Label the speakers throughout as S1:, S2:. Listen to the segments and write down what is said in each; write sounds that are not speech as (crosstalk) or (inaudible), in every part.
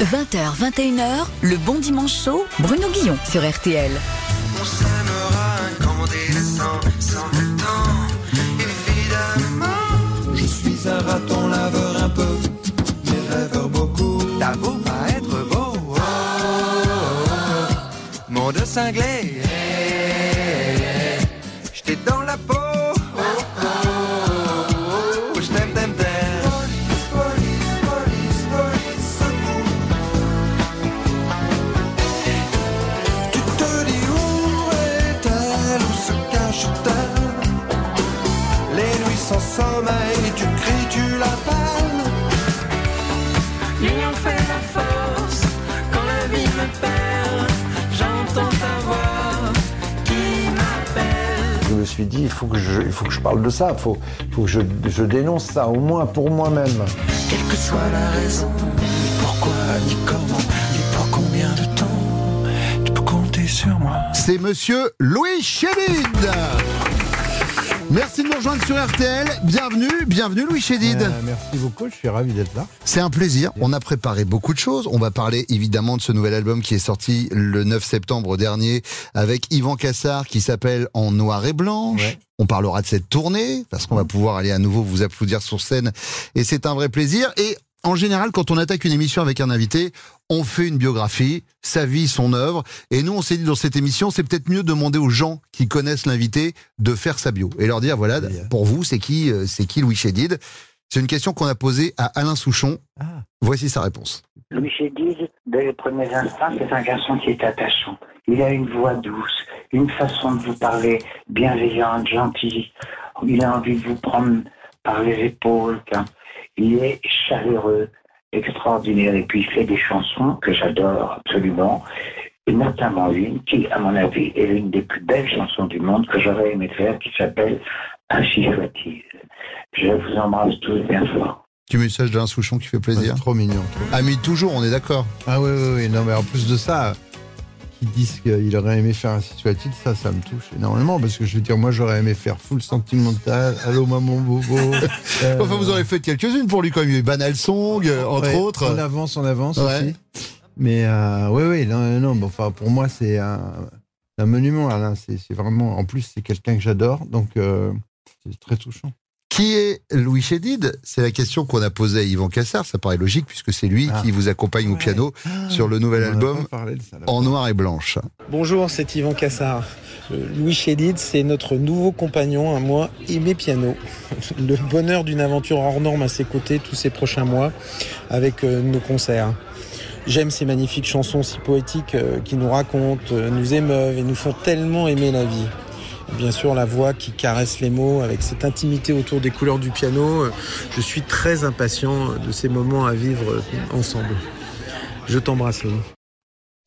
S1: 20h, 21h, le bon dimanche chaud, Bruno Guillon sur RTL.
S2: On s'aimera incandescent, sans temps, évidemment.
S3: Je suis un raton laveur un peu, mais rêveur beaucoup.
S2: T'as beau pas être beau, oh, oh, oh. monde cinglé.
S4: Suis dit, il faut que je, il faut que je parle de ça, il faut, que je, je dénonce ça, au moins pour moi-même.
S3: Quelle que soit la raison, ni pourquoi, ni comment, ni pour combien de temps, tu peux compter sur moi?
S5: C'est monsieur Louis Chédid. Merci de nous rejoindre sur RTL. Bienvenue, bienvenue Louis Chédid.
S6: Euh, merci beaucoup, je suis ravi d'être là.
S5: C'est un plaisir. On a préparé beaucoup de choses. On va parler évidemment de ce nouvel album qui est sorti le 9 septembre dernier avec Yvan Cassard qui s'appelle En noir et blanche.
S6: Ouais.
S5: On parlera de cette tournée parce qu'on va pouvoir aller à nouveau vous applaudir sur scène et c'est un vrai plaisir. Et en général, quand on attaque une émission avec un invité, on fait une biographie, sa vie, son œuvre. Et nous, on s'est dit dans cette émission, c'est peut-être mieux de demander aux gens qui connaissent l'invité de faire sa bio et leur dire voilà, pour vous, c'est qui, euh, c'est qui Louis Chédid? C'est une question qu'on a posée à Alain Souchon.
S6: Ah.
S5: Voici sa réponse.
S7: Louis Chédid, dès les premiers instants, c'est un garçon qui est attachant. Il a une voix douce, une façon de vous parler bienveillante, gentille. Il a envie de vous prendre par les épaules. hein. Il est chaleureux, extraordinaire. Et puis il fait des chansons que j'adore absolument. Et notamment une qui, à mon avis, est l'une des plus belles chansons du monde que j'aurais aimé faire, qui s'appelle Ainsi soit-il. Je vous embrasse tous bien fort.
S5: Du message d'Alain Souchon qui fait plaisir.
S6: C'est trop mignon. trop.
S5: Ami toujours, on est d'accord.
S6: Ah oui, oui, oui. Non, mais en plus de ça, qu'ils disent qu'il aurait aimé faire un situation, ça, ça me touche énormément. Parce que je veux dire, moi, j'aurais aimé faire full sentimental. Allô, maman bobo. (laughs) Euh,
S5: Enfin, vous en avez fait quelques-unes pour lui eu Banal Song, euh, entre
S6: ouais,
S5: autres.
S6: On avance, on avance
S5: Ouais.
S6: aussi. Mais euh, oui, oui, non, non, bon, enfin, pour moi, c'est un, un monument, Alain. C'est c'est vraiment, en plus, c'est quelqu'un que j'adore. Donc, euh, c'est très touchant.
S5: Qui est Louis Chédid? C'est la question qu'on a posée à Yvan Cassard. Ça paraît logique puisque c'est lui
S6: Ah.
S5: qui vous accompagne au piano sur le nouvel
S6: On
S5: album
S6: ça,
S5: en noir et blanche.
S8: Bonjour, c'est Yvan Cassard. Euh, Louis Chédid, c'est notre nouveau compagnon à moi et mes pianos. (laughs) Le bonheur d'une aventure hors norme à ses côtés tous ces prochains mois avec euh, nos concerts. J'aime ces magnifiques chansons si poétiques euh, qui nous racontent, nous émeuvent et nous font tellement aimer la vie. Bien sûr, la voix qui caresse les mots avec cette intimité autour des couleurs du piano. Je suis très impatient de ces moments à vivre ensemble. Je t'embrasse, Louis.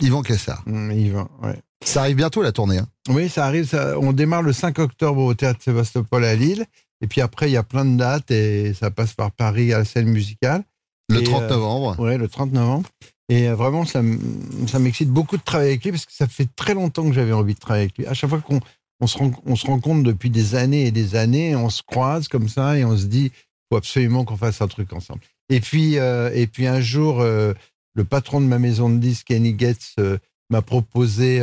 S5: Yvan Cassard.
S6: Hum, Yvan, ouais.
S5: Ça arrive bientôt la tournée. hein.
S6: Oui, ça arrive. ça- on démarre le 5 octobre au théâtre Sébastopol à Lille. Et puis après, il y a plein de dates et ça passe par Paris à la scène musicale.
S5: Le
S6: Et,
S5: 30
S6: euh,
S5: novembre.
S6: Ouais, le 30 novembre. Et euh, vraiment, ça, ça m'excite beaucoup de travailler avec lui parce que ça fait très longtemps que j'avais envie de travailler avec lui. À chaque fois qu'on on se, rend, on se rencontre depuis des années et des années, on se croise comme ça et on se dit, faut absolument qu'on fasse un truc ensemble. Et puis, euh, et puis un jour, euh, le patron de ma maison de disques, Kenny Getz, euh, m'a proposé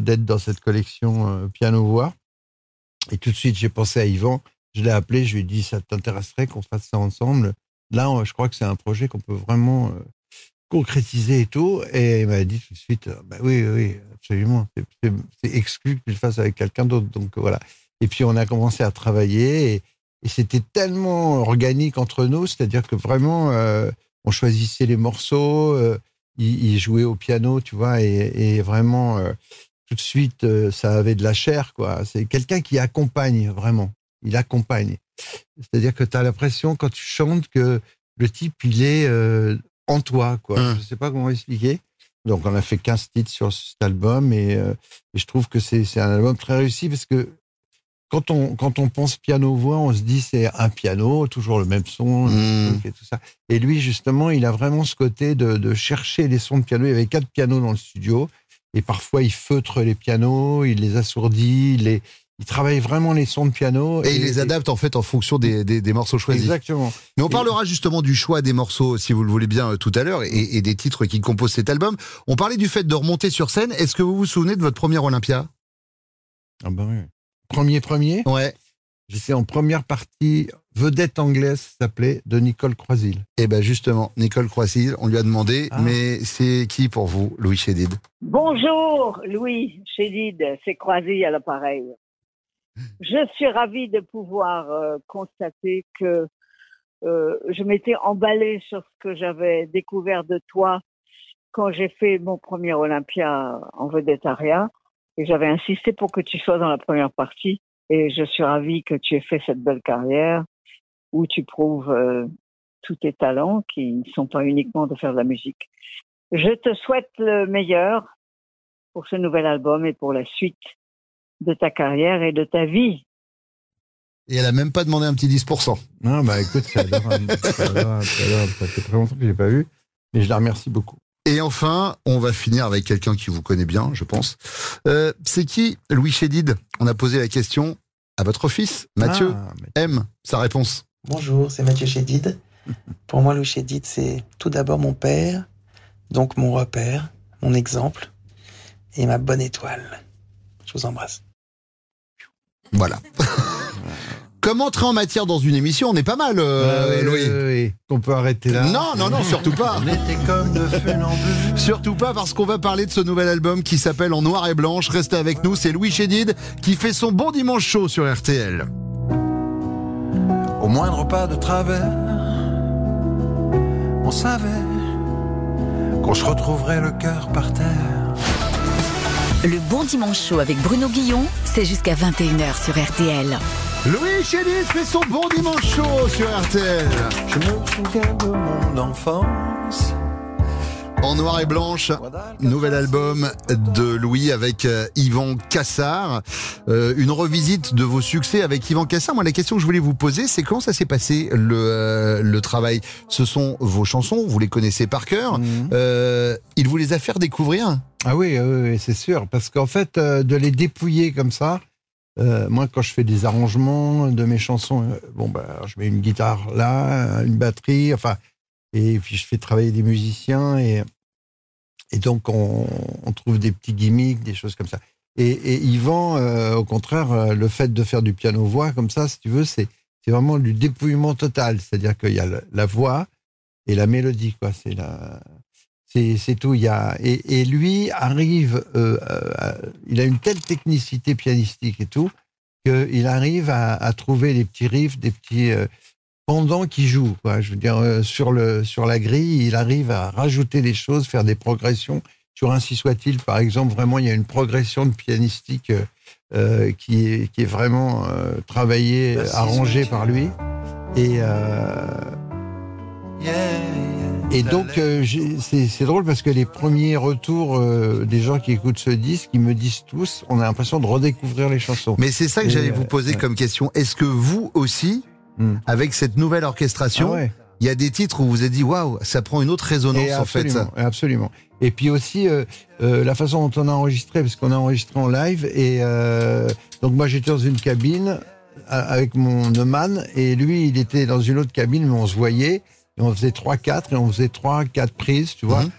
S6: d'être dans cette collection euh, piano-voix. Et tout de suite, j'ai pensé à Yvan. Je l'ai appelé, je lui ai dit, ça t'intéresserait qu'on fasse ça ensemble? Là, je crois que c'est un projet qu'on peut vraiment euh, concrétiser et tout. Et il m'a dit tout de suite, euh, bah oui, oui, absolument. C'est- exclu que je le fasse avec quelqu'un d'autre. Donc voilà. Et puis on a commencé à travailler et, c'était tellement organique entre nous, c'est-à-dire que vraiment, euh, on choisissait les morceaux, euh, il, jouait au piano, tu vois, et, vraiment, euh, tout de suite, euh, ça avait de la chair, quoi. C'est quelqu'un qui accompagne vraiment. Il accompagne. C'est-à-dire que tu as l'impression, quand tu chantes, que le type, il est euh, en toi, quoi.
S5: Hum.
S6: Je sais pas comment expliquer. Donc, on a fait 15 titres sur cet album et, euh, et je trouve que c'est un album très réussi parce que quand on, quand on pense piano-voix, on se dit c'est un piano, toujours le même son,
S5: Mmh.
S6: truc et tout ça. Et lui, justement, il a vraiment ce côté de, de chercher les sons de piano. Il y avait quatre pianos dans le studio et parfois il feutre les pianos, il les assourdit, il les, il travaille vraiment les sons de piano.
S5: Et il les adapte en fait en fonction des, des, des morceaux choisis.
S6: Exactement.
S5: Mais on
S6: Et-
S5: parlera justement du choix des morceaux, si vous le voulez bien, euh, tout à l'heure, et, et des titres qui composent cet album. On parlait du fait de remonter sur scène. Est-ce que vous vous souvenez de votre premier Olympia?
S6: Ah bah oui. Premier, premier?
S5: Ouais.
S6: J'étais en première partie, vedette anglaise, s'appelait, de Nicole Croisil.
S5: Eh ben justement, Nicole Croissil, on lui a demandé,
S6: Ah.
S5: mais c'est qui pour vous, Louis Chédid?
S9: Bonjour, Louis Chédid, c'est Croisy à l'appareil. Je suis ravie de pouvoir euh, constater que euh, je m'étais emballée sur ce que j'avais découvert de toi quand j'ai fait mon premier Olympia en vedettariat et j'avais insisté pour que tu sois dans la première partie et je suis ravie que tu aies fait cette belle carrière où tu prouves euh, tous tes talents qui ne sont pas uniquement de faire de la musique. Je te souhaite le meilleur pour ce nouvel album et pour la suite de ta carrière et de ta vie.
S5: Et elle a même pas demandé un petit 10%.
S6: Non, bah écoute, c'est adorable. c'est adorable, c'est adorable. Ça fait très longtemps que je l'ai pas vu, mais je la remercie beaucoup.
S5: Et enfin, on va finir avec quelqu'un qui vous connaît bien, je pense. Euh, c'est qui Louis Chédid? On a posé la question à votre fils, Mathieu.
S6: Ah, mais-
S5: M, sa réponse.
S10: Bonjour, c'est Mathieu Chédid. Pour moi, Louis Chédid, c'est tout d'abord mon père, donc mon repère, mon exemple et ma bonne étoile. Je vous embrasse.
S5: Voilà. (laughs) Comme entrer en matière dans une émission, on est pas mal, euh,
S6: oui,
S5: Louis.
S6: oui, oui, oui. On peut arrêter là.
S5: Non, non, non, surtout pas.
S3: On était comme de funambules. (laughs)
S5: Surtout pas parce qu'on va parler de ce nouvel album qui s'appelle En Noir et Blanche. Restez avec nous, c'est Louis Chédid qui fait son bon dimanche chaud sur RTL.
S3: Au moindre pas de travers, on savait qu'on se retrouverait le cœur par terre.
S1: Le bon dimanche chaud avec Bruno Guillon, c'est jusqu'à 21h sur RTL.
S5: Louis Chédid fait son bon dimanche chaud sur RTL.
S3: Je me souviens de mon enfance.
S5: En Noir et Blanche, nouvel album de Louis avec euh, Yvan Cassard. Euh, une revisite de vos succès avec Yvan Cassard. Moi, la question que je voulais vous poser, c'est comment ça s'est passé le, euh, le travail? Ce sont vos chansons, vous les connaissez par cœur.
S6: Mhm.
S5: Euh, il vous les a fait découvrir
S6: Ah oui, oui, oui, c'est sûr. Parce qu'en fait, euh, de les dépouiller comme ça, euh, moi, quand je fais des arrangements de mes chansons, euh, bon, bah, je mets une guitare là, une batterie, enfin, et puis je fais travailler des musiciens et, et donc on, trouve des petits gimmicks, des choses comme ça. Et, et Yvan, euh, au contraire, euh, le fait de faire du piano-voix comme ça, si tu veux, c'est vraiment du dépouillement total. C'est-à-dire qu'il y a la voix et la mélodie, quoi. C'est la, c'est tout. Il y a et, et lui arrive, euh, il a une telle technicité pianistique et tout qu'il arrive à, trouver des petits riffs, des petits pendant qui joue. Quoi. Je veux dire euh, sur le sur la grille, il arrive à rajouter des choses, faire des progressions. Sur ainsi soit-il, par exemple, vraiment, il y a une progression de pianistique euh, euh, qui est qui est vraiment euh, travaillée,
S3: Bah,
S6: arrangée par lui. Et euh,
S3: Yeah, yeah.
S6: et donc, euh, c'est c'est drôle parce que les premiers retours euh, des gens qui écoutent ce disque, ils me disent tous, on a l'impression de redécouvrir les chansons.
S5: Mais c'est ça que j'allais
S6: euh,
S5: vous poser
S6: ouais.
S5: comme question. Est-ce que vous aussi,
S6: Hmm.
S5: avec cette nouvelle
S6: Ah
S5: orchestration,
S6: ouais.
S5: il y a des titres où vous êtes dit waouh, ça prend une autre résonance
S6: Et
S5: en fait
S6: absolument, et absolument. Et puis aussi euh, euh, la façon dont on a enregistré, parce qu'on a enregistré en live. Et euh, donc moi j'étais dans une cabine avec mon Neumann et lui il était dans une autre cabine, mais on se voyait. Et on faisait trois quatre et on faisait trois quatre prises, tu vois.
S5: Mhm.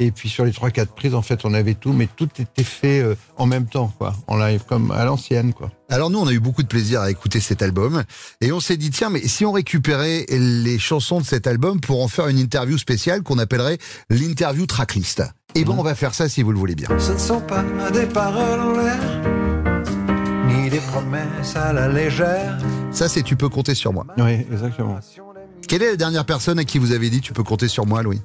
S6: Et puis sur les trois quatre prises, en fait, on avait tout, mais tout était fait euh, en même temps, quoi, en live, comme à l'ancienne, quoi.
S5: Alors nous, on a eu beaucoup de plaisir à écouter cet album et on s'est dit tiens, mais si on récupérait les chansons de cet album pour en faire une interview spéciale qu'on appellerait l'interview tracklist. Et ben on va faire ça si vous le voulez bien.
S3: Ce ne sont pas des paroles en l'air, ni des promesses à la légère.
S5: Ça c'est tu peux compter sur moi.
S6: Oui, exactement.
S5: Quelle est la dernière personne à qui vous avez dit tu peux compter sur moi, Louis?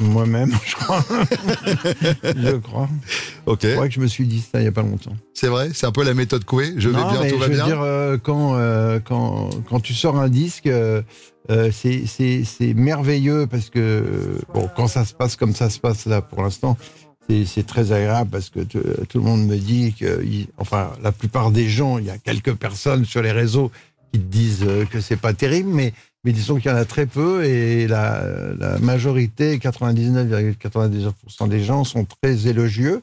S6: Moi-même, je crois. (laughs) je crois.
S5: Ok.
S6: Je crois que je me suis dit ça il y a pas longtemps.
S5: C'est vrai, c'est un peu la méthode Coué? Je vais bien, tout va
S6: je veux
S5: bien?
S6: dire, euh, quand, euh, quand, quand tu sors un disque, euh, c'est- c'est c'est merveilleux parce que, bon, quand ça se passe comme ça se passe là pour l'instant, c'est c'est très agréable parce que tout le monde me dit que, enfin, la plupart des gens, il y a quelques personnes sur les réseaux qui te disent euh, que c'est pas terrible, mais, mais disons qu'il y en a très peu et la, la majorité, 99,99% des gens sont très élogieux.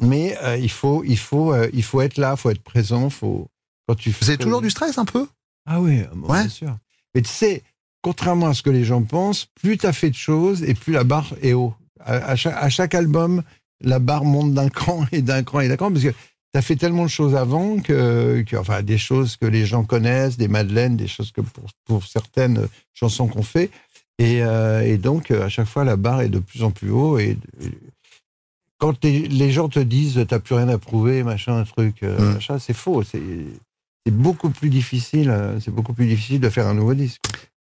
S6: Mais euh, il faut, il faut, euh, il faut être là, il faut être présent, faut quand tu.
S5: Vous avez toujours du stress un peu?
S6: Ah oui, bon,
S5: Ouais.
S6: bien sûr. Mais tu sais, contrairement à ce que les gens pensent, plus tu as fait de choses et plus la barre est haut. À, à chaque, à chaque album, la barre monte d'un (laughs) cran et d'un cran et d'un cran parce que tu as fait tellement de choses avant que, que- enfin, des choses que les gens connaissent, des madeleines, des choses que pour, pour certaines chansons qu'on fait. Et, euh, et donc, euh, à chaque fois, la barre est de plus en plus haut. Et, et quand les, gens te disent t'as plus rien à prouver, machin, un truc, euh,
S5: Mm.
S6: machin, c'est faux. C'est beaucoup plus difficile. C'est beaucoup plus difficile de faire un nouveau disque.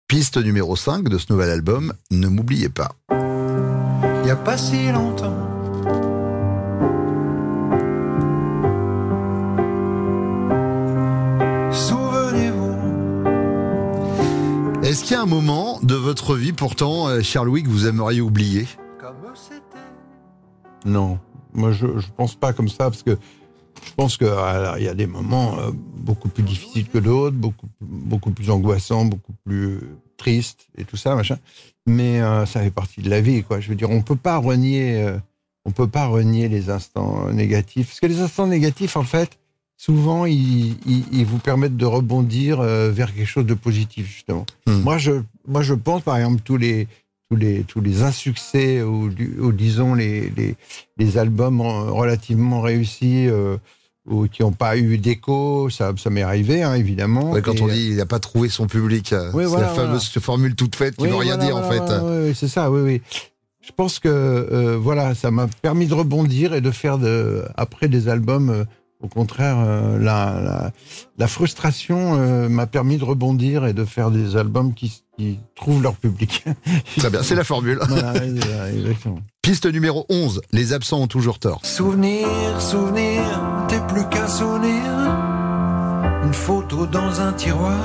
S5: Piste numéro 5 de ce nouvel album, Ne m'oubliez pas.
S3: Il n'y a pas si longtemps.
S5: Est-ce qu'il y a un moment de votre vie, pourtant, euh, cher Louis, que vous aimeriez oublier?
S6: Non, moi je je pense pas comme ça parce que je pense que alors, il y a des moments euh, beaucoup plus difficiles que d'autres, beaucoup beaucoup plus angoissants, beaucoup plus tristes et tout ça machin. Mais euh, ça fait partie de la vie quoi. Je veux dire, on peut pas renier, on peut pas renier les instants négatifs parce que les instants négatifs en fait souvent ils, ils, ils vous permettent de rebondir euh, vers quelque chose de positif justement.
S5: Hmm.
S6: Moi je moi je pense par exemple tous les tous les tous les insuccès ou, ou disons les, les les albums euh, relativement réussis euh, ou qui n'ont pas eu d'écho, ça, ça m'est arrivé hein, évidemment.
S5: Ouais, Quand
S6: Et,
S5: on dit il n'a pas trouvé son public, euh,
S6: Oui,
S5: c'est
S6: voilà,
S5: la fameuse formule toute faite qui
S6: oui,
S5: veut rien
S6: voilà,
S5: dire en fait.
S6: oui, c'est ça, oui, oui. Je pense que euh, voilà, ça m'a permis de rebondir et de faire de, après des albums. Au contraire, euh, la, la, la frustration euh, m'a permis de rebondir et de faire des albums qui, qui trouvent leur public.
S5: Très bien, c'est la formule. (laughs)
S6: voilà, exactement.
S5: Piste numéro 11, Les absents ont toujours tort.
S3: Souvenir, souvenir, t'es plus qu'un souvenir. Une photo dans un tiroir.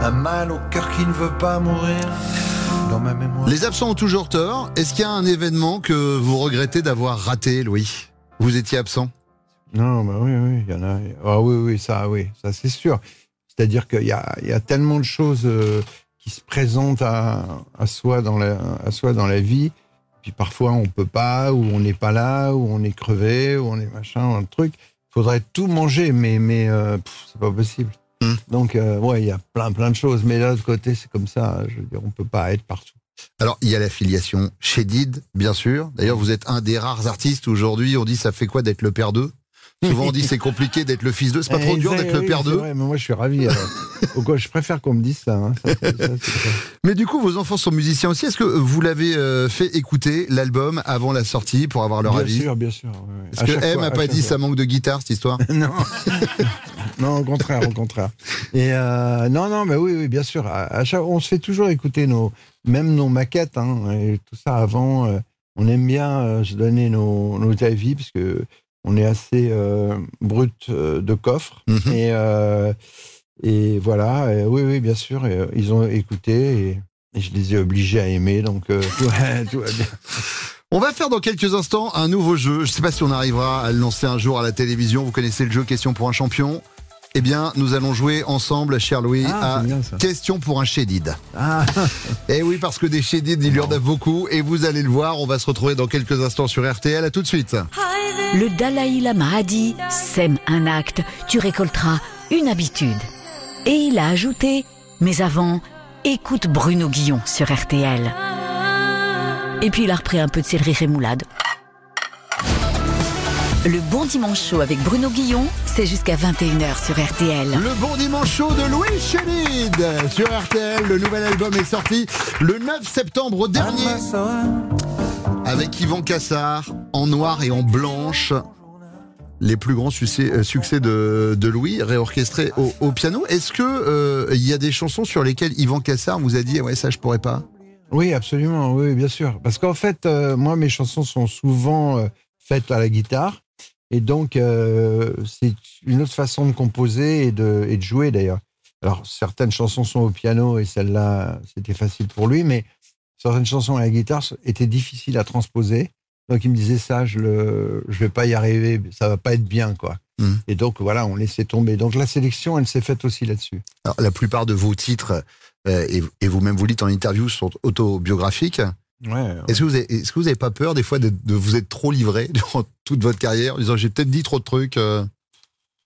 S3: Un mal au cœur qui ne veut pas mourir. Dans ma mémoire.
S5: Les absents ont toujours tort. Est-ce qu'il y a un événement que vous regrettez d'avoir raté, Louis? Vous étiez absent?
S6: Non, bah oui, oui, il y en a. Ah oui, oui, ça, oui, ça c'est sûr. C'est-à-dire qu'il y a, y a tellement de choses euh, qui se présentent à, à soi dans la, à soi dans la vie. Puis parfois on peut pas, ou on n'est pas là, ou on est crevé, ou on est machin, un truc. Il faudrait tout manger, mais mais euh, c'est pas possible.
S5: Hmm.
S6: Donc euh, ouais, il y a plein plein de choses. Mais de l'autre côté, c'est comme ça. Je veux dire, on peut pas être partout.
S5: Alors, il y a l'affiliation chez Did, bien sûr. D'ailleurs, vous êtes un des rares artistes aujourd'hui. On dit ça fait quoi d'être le père d'eux? Souvent, on dit c'est compliqué d'être le fils d'eux. C'est pas trop
S6: Eh,
S5: dur d'être le père
S6: c'est
S5: d'eux.
S6: mais moi je suis ravi. (laughs) quoi, je préfère qu'on me dise ça. hein. Ça, ça.
S5: Mais du coup, vos enfants sont musiciens aussi. Est-ce que vous l'avez euh, fait écouter l'album avant la sortie pour avoir leur
S6: bien
S5: avis?
S6: sûr, bien sûr. ouais, ouais.
S5: Est-ce que M
S6: fois,
S5: a
S6: à
S5: pas dit
S6: fois.
S5: ça manque de guitare cette histoire? (laughs)
S6: Non. non, au contraire, au contraire. Et euh, non, non, mais oui, oui, bien sûr. À, à chaque, on se fait toujours écouter nos, même nos maquettes, hein, et tout ça avant. euh, on aime bien euh, se donner nos, nos avis parce que on est assez euh, brut euh, de coffre.
S5: Mhm.
S6: Et euh, et voilà. oui, oui, bien sûr. et, ils ont écouté et, et je les ai obligés à aimer. Donc euh, (laughs) tout, va- tout va bien.
S5: On va faire dans quelques instants un nouveau jeu. Je sais pas si on arrivera à le lancer un jour à la télévision. Vous connaissez le jeu Question pour un champion Eh bien, nous allons jouer ensemble, cher Louis,
S6: Ah,
S5: à
S6: c'est bien ça.
S5: Question pour un chédid.
S6: Ah,
S5: Eh oui, parce que des chédids, il y en a beaucoup. Et vous allez le voir, on va se retrouver dans quelques instants sur RTL. À tout de suite.
S1: Le Dalai Lama a dit Sème un acte, tu récolteras une habitude. Et il a ajouté Mais avant, écoute Bruno Guillon sur RTL. Et puis il a repris un peu de céleri rémoulade. Le bon dimanche chaud avec Bruno Guillon, c'est jusqu'à 21h sur RTL.
S5: Le bon dimanche chaud de Louis Chédid sur RTL. Le nouvel album est sorti le 9 septembre dernier avec Yvan Cassard en noir et en blanche. Les plus grands succès, euh, succès de, de Louis, réorchestrés au, au piano. Est-ce que euh, il y a des chansons sur lesquelles Yvan Cassard vous a dit ouais ça je pourrais pas?
S6: Oui, absolument, oui, bien sûr. Parce qu'en fait, euh, moi, mes chansons sont souvent euh, faites à la guitare. Et donc, euh, c'est une autre façon de composer et de, et de jouer, d'ailleurs. Alors, certaines chansons sont au piano et celle-là, c'était facile pour lui, mais certaines chansons à la guitare étaient difficiles à transposer. Donc, il me disait ça, je ne je vais pas y arriver, ça va pas être bien, quoi.
S5: Mhm.
S6: Et donc, voilà, on laissait tomber. Donc, la sélection, elle s'est faite aussi là-dessus.
S5: Alors, La plupart de vos titres euh, et, et vous-même vous dites en interview sont autobiographiques.
S6: Ouais,
S5: Est-ce que vous avez, est-ce que vous avez pas peur des fois de, de vous être trop livré (laughs) durant toute votre carrière en disant j'ai peut-être dit trop de trucs euh,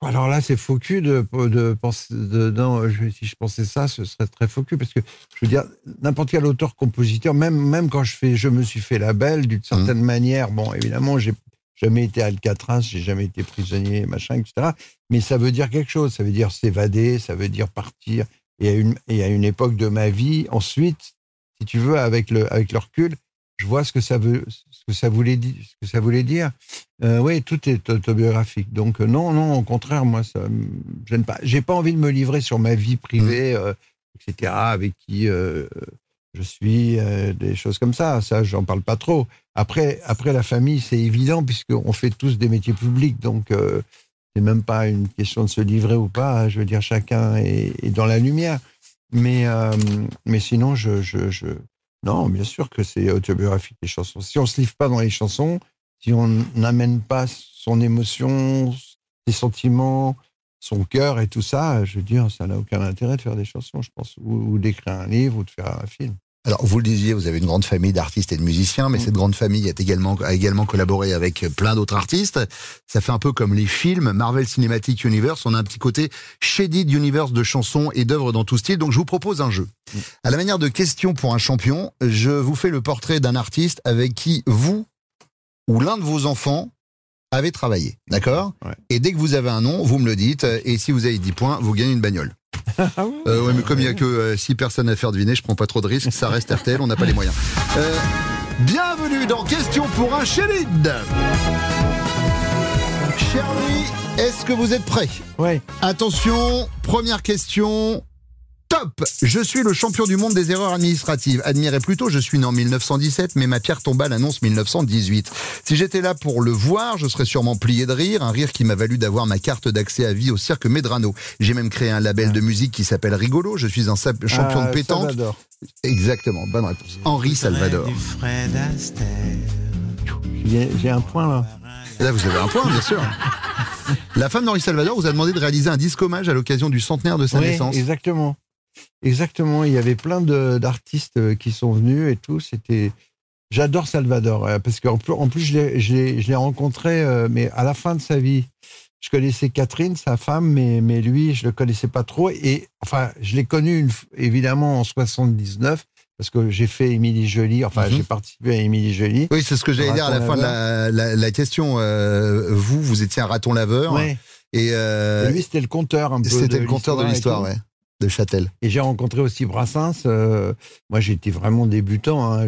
S6: Alors là, c'est faux cul de, de penser. De, non, je- si je pensais ça, ce serait très faux cul parce que je veux dire, n'importe quel auteur-compositeur, même, même quand je fais, je me suis fait la belle d'une certaine manière. Bon, évidemment, j'ai jamais été Alcatraz, j'ai jamais été prisonnier, machin, etc. Mais ça veut dire quelque chose. Ça veut dire s'évader, ça veut dire partir. Et à une, et à une époque de ma vie, ensuite, si tu veux, avec le, avec le recul, je vois ce que ça veut, ce que ça voulait dire, ce que ça voulait dire. Euh, oui, tout est autobiographique. Donc euh, non, non, au contraire, moi, ça gêne pas. J'ai pas envie de me livrer sur ma vie privée, euh, etc., avec qui euh, je suis, des choses comme ça. Ça, j'en parle pas trop. Après, après la famille, c'est évident puisqu'on fait tous des métiers publics, donc c'est même pas une question de se livrer ou pas. Je veux dire, chacun est, est dans la lumière. Mais, euh, mais sinon, je, je, je, non, bien sûr que c'est autobiographique les chansons. Si on se livre pas dans les chansons, si on n'amène pas son émotion, ses sentiments, son cœur et tout ça, je veux dire, ça n'a aucun intérêt de faire des chansons, je pense, ou d'écrire un livre ou de faire un film.
S5: Alors, vous le disiez, vous avez une grande famille d'artistes et de musiciens, mais cette grande famille est également, a également collaboré avec plein d'autres artistes. Ça fait un peu comme les films Marvel Cinematic Universe. On a un petit côté shaded universe de chansons et d'œuvres dans tout style. Donc, je vous propose un jeu. À la manière de question pour un champion, je vous fais le portrait d'un artiste avec qui vous ou l'un de vos enfants avez travaillé. D'accord? Et dès que vous avez un nom, vous me le dites. Et si vous avez 10 points, vous gagnez une bagnole. (laughs) Euh, ouais, mais comme il n'y a que 6 personnes à faire deviner, je prends pas trop de risques. Ça reste RTL, on n'a pas les moyens. Euh, bienvenue dans Question pour un Chélide. Cher Louis, est-ce que vous êtes prêt
S6: Oui.
S5: Attention, première question. Top Je suis le champion du monde des erreurs administratives. Admirez plutôt, je suis né en 1917, mais ma pierre tombale annonce 1918. Si j'étais là pour le voir, je serais sûrement plié de rire, un rire qui m'a valu d'avoir ma carte d'accès à vie au cirque Medrano. J'ai même créé un label de musique qui s'appelle Rigolo. Je suis un champion
S6: Ah,
S5: de pétanque.
S6: Salvador.
S5: Exactement, bonne réponse. Henri Salvador.
S6: J'ai j'ai un point là.
S5: Là, vous avez un point, bien sûr. La femme d'Henri Salvador vous a demandé de réaliser un disque hommage à l'occasion du centenaire de sa
S6: Oui,
S5: naissance.
S6: Exactement. Exactement. Il y avait plein d'artistes euh, qui sont venus et tout. C'était. J'adore Salvador euh, parce qu'en plus, en plus je l'ai- rencontré, euh, mais à la fin de sa vie. Je connaissais Catherine, sa femme, mais, mais lui, je le connaissais pas trop. Et enfin, je l'ai connu une évidemment en 79 parce que j'ai fait Émilie Jolie. Enfin,
S5: Mhm.
S6: j'ai participé à Émilie Jolie.
S5: Oui, c'est ce que j'allais dire à la fin de la, la- la question. Euh, vous, vous étiez un raton laveur.
S6: Ouais.
S5: Et, euh,
S6: Et lui, c'était le conteur un peu.
S5: c'était le conteur de l'histoire, ouais, de Châtel.
S6: Et j'ai rencontré aussi Brassens. euh, moi, j'étais vraiment débutant. hein,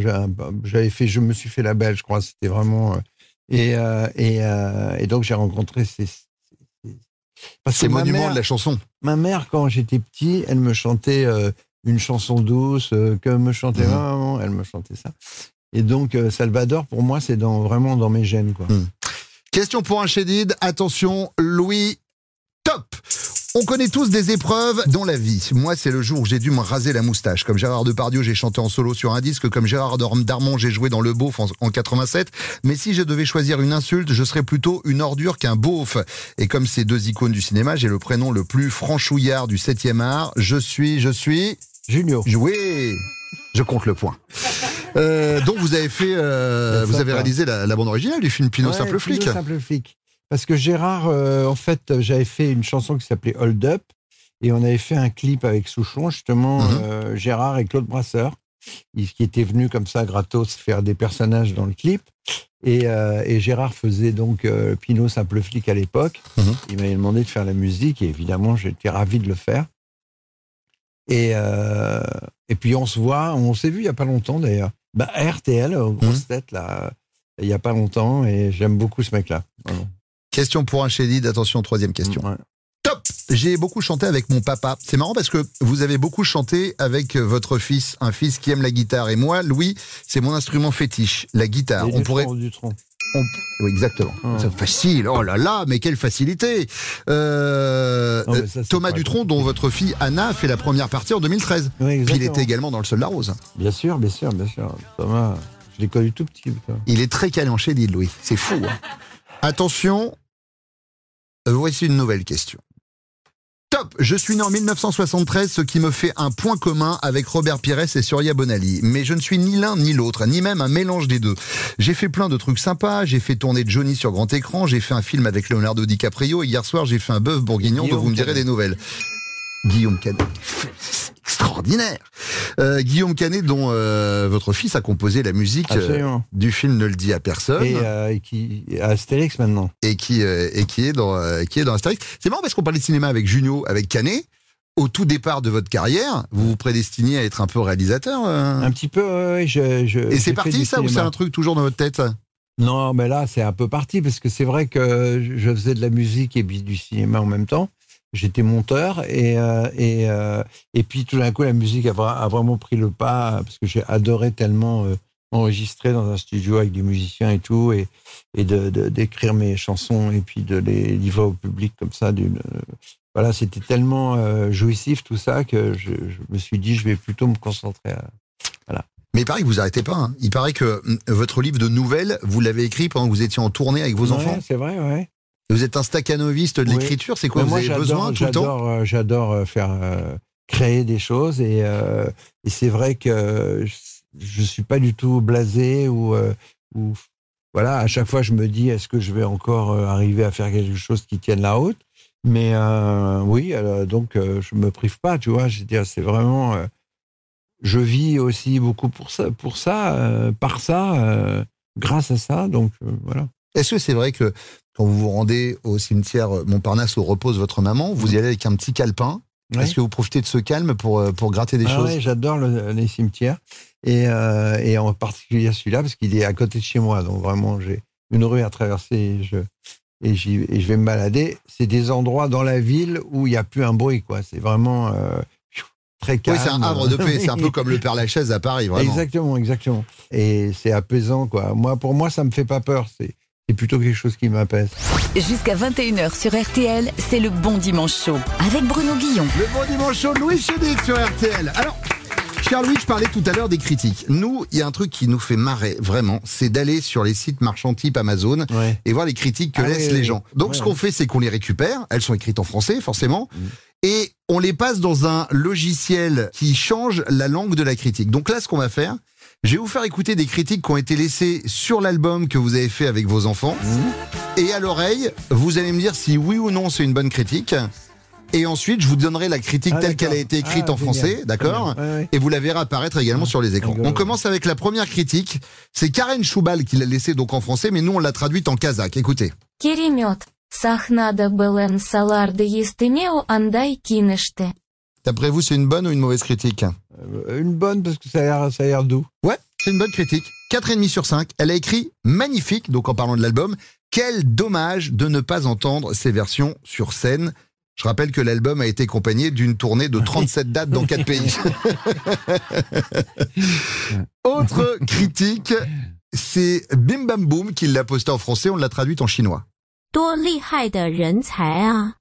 S6: J'avais fait, je me suis fait la belle, je crois. C'était vraiment. euh, et, euh, et, et donc, j'ai rencontré ces. ces-
S5: monuments
S6: mère-
S5: de la chanson.
S6: Ma mère, quand j'étais petit, elle me chantait une chanson douce, que me chantait maman, elle me chantait ça. Et donc, Salvador, pour moi, c'est dans, vraiment dans mes gènes. Quoi.
S5: Question pour un chédid. Attention, Louis. Top On connaît tous des épreuves dans la vie. Moi, c'est le jour où j'ai dû me raser la moustache. Comme Gérard Depardieu, j'ai chanté en solo sur un disque. Comme Gérard Dar- Darmon, j'ai joué dans Le Beauf en, en 87. Mais si je devais choisir une insulte, je serais plutôt une ordure qu'un beauf. Et comme ces deux icônes du cinéma, j'ai le prénom le plus franchouillard du 7e art. Je suis, je suis...
S6: Julio.
S5: Oui Je compte le point. Euh, donc vous avez fait, euh, vous avez réalisé la, la bande originale du film Pinot
S6: Ouais,
S5: Simple Flic.
S6: Pinot Simple Flic. Parce que Gérard, euh, en fait, j'avais fait une chanson qui s'appelait Hold Up et on avait fait un clip avec Souchon, justement,
S5: Mhm.
S6: euh, Gérard et Claude Brasseur, qui étaient venus comme ça, gratos, faire des personnages dans le clip. Et, euh, et Gérard faisait donc Pinot Simple Flic à l'époque.
S5: Mhm.
S6: Il m'avait demandé de faire la musique et évidemment, j'étais ravi de le faire. Et, et puis on se voit, on s'est vu il y a pas longtemps d'ailleurs. Bah, RTL, aux grosses têtes, là, il y a pas longtemps, et j'aime beaucoup ce mec-là.
S5: Question pour un chédid, attention, troisième question.
S6: Ouais.
S5: Top J'ai beaucoup chanté avec mon papa. C'est marrant parce que vous avez beaucoup chanté avec votre fils, un fils qui aime la guitare. Et moi, Louis, c'est mon instrument fétiche, la guitare.
S6: Et
S5: On pourrait...
S6: du tronc.
S5: on- Oui, exactement. C'est facile. Oh là là, mais quelle facilité Euh,
S6: Non,
S5: euh,
S6: ça,
S5: Thomas Dutronc, dont votre fille Anna fait la première partie en 2013.
S6: Oui,
S5: Puis il était également dans le Sol de la Rose.
S6: Bien sûr, bien sûr, bien sûr. Thomas, je l'ai connu tout petit.
S5: Il est très calé en chédid, Louis. C'est fou. hein. (laughs) Attention, voici une nouvelle question. Top Je suis né en 1973, ce qui me fait un point commun avec Robert Pires et Surya Bonali. Mais je ne suis ni l'un ni l'autre, ni même un mélange des deux. J'ai fait plein de trucs sympas, j'ai fait tourner Johnny sur grand écran, j'ai fait un film avec Leonardo DiCaprio, et hier soir j'ai fait un bœuf bourguignon dont vous me direz
S6: Canet.
S5: des nouvelles. Guillaume Canet. Extraordinaire Euh, Guillaume Canet dont euh, votre fils a composé la musique euh, du film Ne le dit à personne
S6: Et, et qui à Astérix maintenant.
S5: et qui et qui est dans qui est dans Astérix. C'est marrant parce qu'on parlait de cinéma avec Junio, avec Canet. Au tout départ de votre carrière, vous vous prédestiniez à être un peu réalisateur.
S6: Un petit peu, je, je-
S5: et c'est parti ça ou c'est un truc toujours dans votre tête
S6: Non, mais là, c'est un peu parti parce que c'est vrai que je- faisais de la musique et du cinéma en même temps. J'étais monteur et euh, et euh, et puis tout d'un coup la musique a, vra- a vraiment pris le pas parce que j'ai adoré tellement euh, enregistrer dans un studio avec des musiciens et tout et et de d'écrire mes chansons et puis de les livrer au public comme ça d'une voilà c'était tellement jouissif tout ça que je, je me suis dit je vais plutôt me concentrer à,
S5: Mais il paraît que vous arrêtez pas. hein. Il paraît que hum, votre livre de nouvelles, vous l'avez écrit pendant que vous étiez en tournée avec vos
S6: Ouais,
S5: enfants.
S6: c'est vrai ouais
S5: Vous êtes un staccanoviste de
S6: Oui.
S5: l'écriture. C'est quoi Vous
S6: moi,
S5: avez besoin tout le temps
S6: J'adore, euh, euh, faire euh, créer des choses et, euh, et c'est vrai que je, je suis pas du tout blasé ou, euh, ou voilà. À chaque fois, je me dis est-ce que je vais encore arriver à faire quelque chose qui tienne la route? Mais oui, donc je me prive pas, tu vois. C'est vraiment. je vis aussi beaucoup pour ça, pour ça, par ça, grâce à ça. Donc voilà.
S5: Est-ce que c'est vrai que quand vous vous rendez au cimetière Montparnasse où repose votre maman, vous y allez avec un petit calepin. Est-ce que vous profitez de ce calme pour, euh, pour gratter des
S6: Ah
S5: choses
S6: ouais, j'adore le- les cimetières et, euh, et en particulier celui-là parce qu'il est à côté de chez moi. Donc vraiment, j'ai une rue à traverser et je, et, et je vais me balader. C'est des endroits dans la ville où il n'y a plus un bruit. quoi. C'est vraiment euh, très calme.
S5: Oui, c'est un havre de paix. (laughs) C'est un peu comme le Père Lachaise à Paris, vraiment.
S6: Exactement, exactement. Et c'est apaisant. quoi. Moi, pour moi, ça me fait pas peur. C'est c'est plutôt quelque chose qui m'apaise.
S1: Jusqu'à 21h sur RTL, c'est le bon dimanche chaud avec Bruno Guillon.
S5: Le bon dimanche chaud de Louis Chédid sur RTL. Alors, cher Louis, je parlais tout à l'heure des critiques. Nous, il y a un truc qui nous fait marrer, vraiment, c'est d'aller sur les sites marchands type Amazon
S6: Ouais.
S5: et voir les critiques que
S6: Ah
S5: laissent
S6: oui,
S5: les
S6: oui.
S5: gens. Donc,
S6: Ouais,
S5: ce qu'on
S6: ouais.
S5: fait, c'est qu'on les récupère. Elles sont écrites en français, forcément.
S6: Mm.
S5: Et on les passe dans un logiciel qui change la langue de la critique. Donc là, ce qu'on va faire, je vais vous faire écouter des critiques qui ont été laissées sur l'album que vous avez fait avec vos enfants. Et à l'oreille, vous allez me dire si oui ou non c'est une bonne critique. Et ensuite, je vous donnerai la critique telle qu'elle a été écrite en français, d'accord. Et vous la verrez apparaître également sur les écrans. On commence avec la première critique. C'est Karen Choubal qui l'a laissée donc en français, mais nous on l'a traduite en kazakh. Écoutez. D'après vous, c'est une bonne ou une mauvaise critique?
S6: Une bonne parce que ça a l'air, ça a l'air doux.
S5: Ouais, c'est une bonne critique. 4,5 sur 5. Elle a écrit magnifique, donc en parlant de l'album. Quel dommage de ne pas entendre ces versions sur scène. Je rappelle que l'album a été accompagné d'une tournée de 37 dates dans 4 pays. Autre (laughs) critique, c'est Bim Bam Boom qui l'a posté en français, on l'a traduite en chinois.
S11: 多厉害的人才啊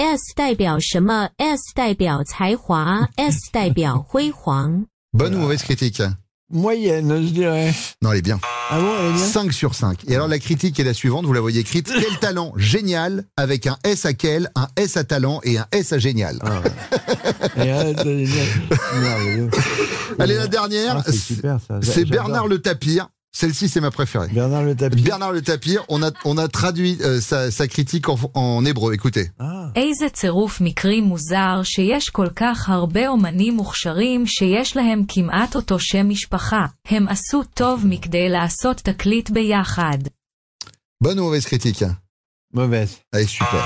S11: ！S 代表什么？S 代表才华，S 代表辉煌。
S5: Bonne ou mauvaise critique
S6: Moyenne, je dirais.
S5: Non, elle est bien.
S6: Ah bon, elle est bien
S5: 5 sur 5. Et alors la critique est la suivante, vous la voyez écrite. Quel (laughs) talent génial avec un S à quel, un S à talent et un S à génial.
S6: Ah Et elle, elle est bien. Merveilleux. (laughs)
S5: Allez, la dernière,
S6: Ah, c'est super ça.
S5: c'est
S6: J'adore.
S5: Bernard Le Tapir. Celle-ci, c'est ma préférée.
S6: Bernard Le Tapir.
S5: Bernard Le Tapir, on a, on a traduit euh, sa, sa critique en, en hébreu. Écoutez.
S6: Ah.
S12: איזה צירוף מקרי מוזר שיש כל כך הרבה אומנים מוכשרים שיש להם כמעט אותו שם משפחה. הם עשו טוב מכדי לעשות תקליט ביחד.
S5: Bonne ou mauvaise critique
S6: Mauvaise.
S5: Allez, super.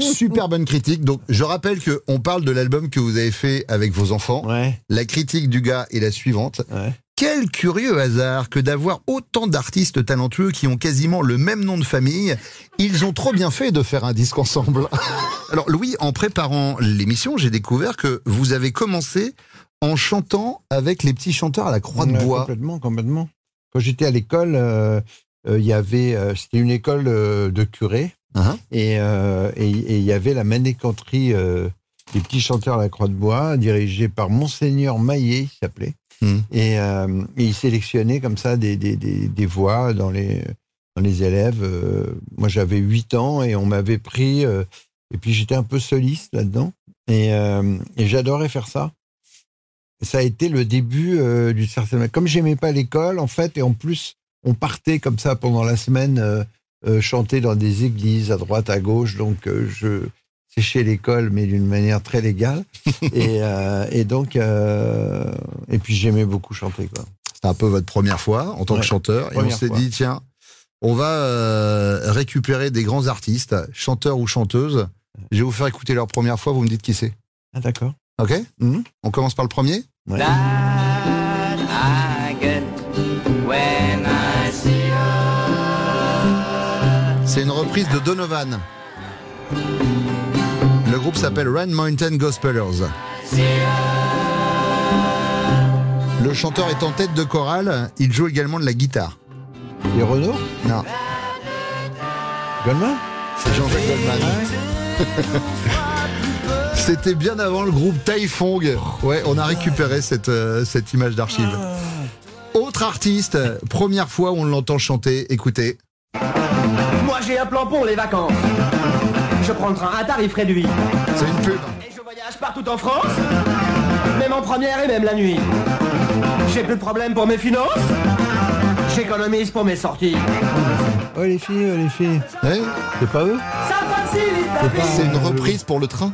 S5: Super bonne critique. Donc, je rappelle que on parle de l'album que vous avez fait avec vos enfants.
S6: Ouais.
S5: La critique du gars est la suivante.
S6: Ouais.
S5: Quel curieux hasard que d'avoir autant d'artistes talentueux qui ont quasiment le même nom de famille. Ils ont trop bien fait de faire un disque ensemble. (laughs) Alors Louis, en préparant l'émission, j'ai découvert que vous avez commencé en chantant avec les petits chanteurs à la croix de bois.
S6: Complètement, complètement. Quand j'étais à l'école, euh, euh, il y avait, euh, c'était une école euh, de curés,
S5: Hein
S6: et il y avait la manécanterie des petits chanteurs à la Croix de Bois, dirigée par Monseigneur Maillet, il s'appelait.
S5: Hmm.
S6: Et, euh, et il sélectionnait comme ça des, des, des, voix dans les, dans les élèves. Euh, moi, j'avais 8 ans et on m'avait pris euh, Et puis j'étais un peu soliste là-dedans. Et, euh, et j'adorais faire ça. Ça a été le début d'une certaine. Comme j'aimais pas l'école, en fait, et en plus, on partait comme ça pendant la semaine chanter dans des églises à droite, à gauche. Donc euh, je séchais l'école, mais d'une manière très légale. (laughs) et, euh, et donc, euh, et puis j'aimais beaucoup chanter. Quoi.
S5: C'était un peu votre première fois en tant que chanteur. Et on s'est dit, tiens, on va euh, récupérer des grands artistes, chanteurs ou chanteuses. Je vais vous faire écouter leur première fois, vous me dites qui c'est.
S6: Ah, d'accord.
S5: Ok?
S6: Mhm.
S5: On commence par le premier?
S6: Ouais.
S13: That I get when I see
S5: C'est une reprise de Donovan. Le groupe s'appelle Run Mountain Gospelers. Le chanteur est en tête de chorale, il joue également de la guitare.
S6: Et Renaud
S5: Non,
S6: Goldman
S5: c'est Jean-Jacques Goldman. (laughs) C'était bien avant le groupe Taifong. Ouais, on a récupéré cette, euh, cette image d'archive. Autre artiste, première fois où on l'entend chanter, écoutez.
S14: Moi j'ai un plan pour les vacances. Je prends le train à tarif réduit.
S5: C'est une pub.
S14: Et je voyage partout en France. Même en première et même la nuit. J'ai plus de problème pour mes finances. J'économise pour mes sorties.
S6: Oh les filles, oh les filles.
S5: Ouais,
S6: C'est pas eux
S5: c'est une reprise pour le train.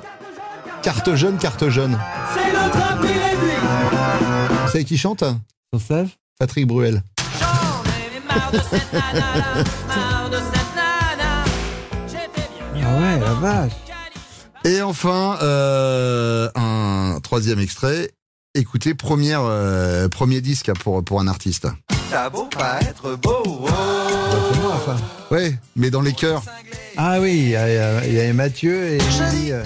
S5: Carte jaune, carte jaune.
S14: C'est le train prix réduit.
S5: Vous savez qui chante
S6: Sans sève
S5: Patrick Bruel.
S13: J'en ai marre de cette nana, marre de cette nana. J'étais bien
S6: Ah ouais, la vache.
S5: Et enfin, euh, un troisième extrait. Écoutez, première, euh, premier disque pour, pour un artiste.
S2: T'as beau pas être beau, oh,
S6: C'est moi, enfin.
S5: Ouais, mais dans les chœurs.
S6: Ah oui, il y, a- il y avait Mathieu et Émilie, euh,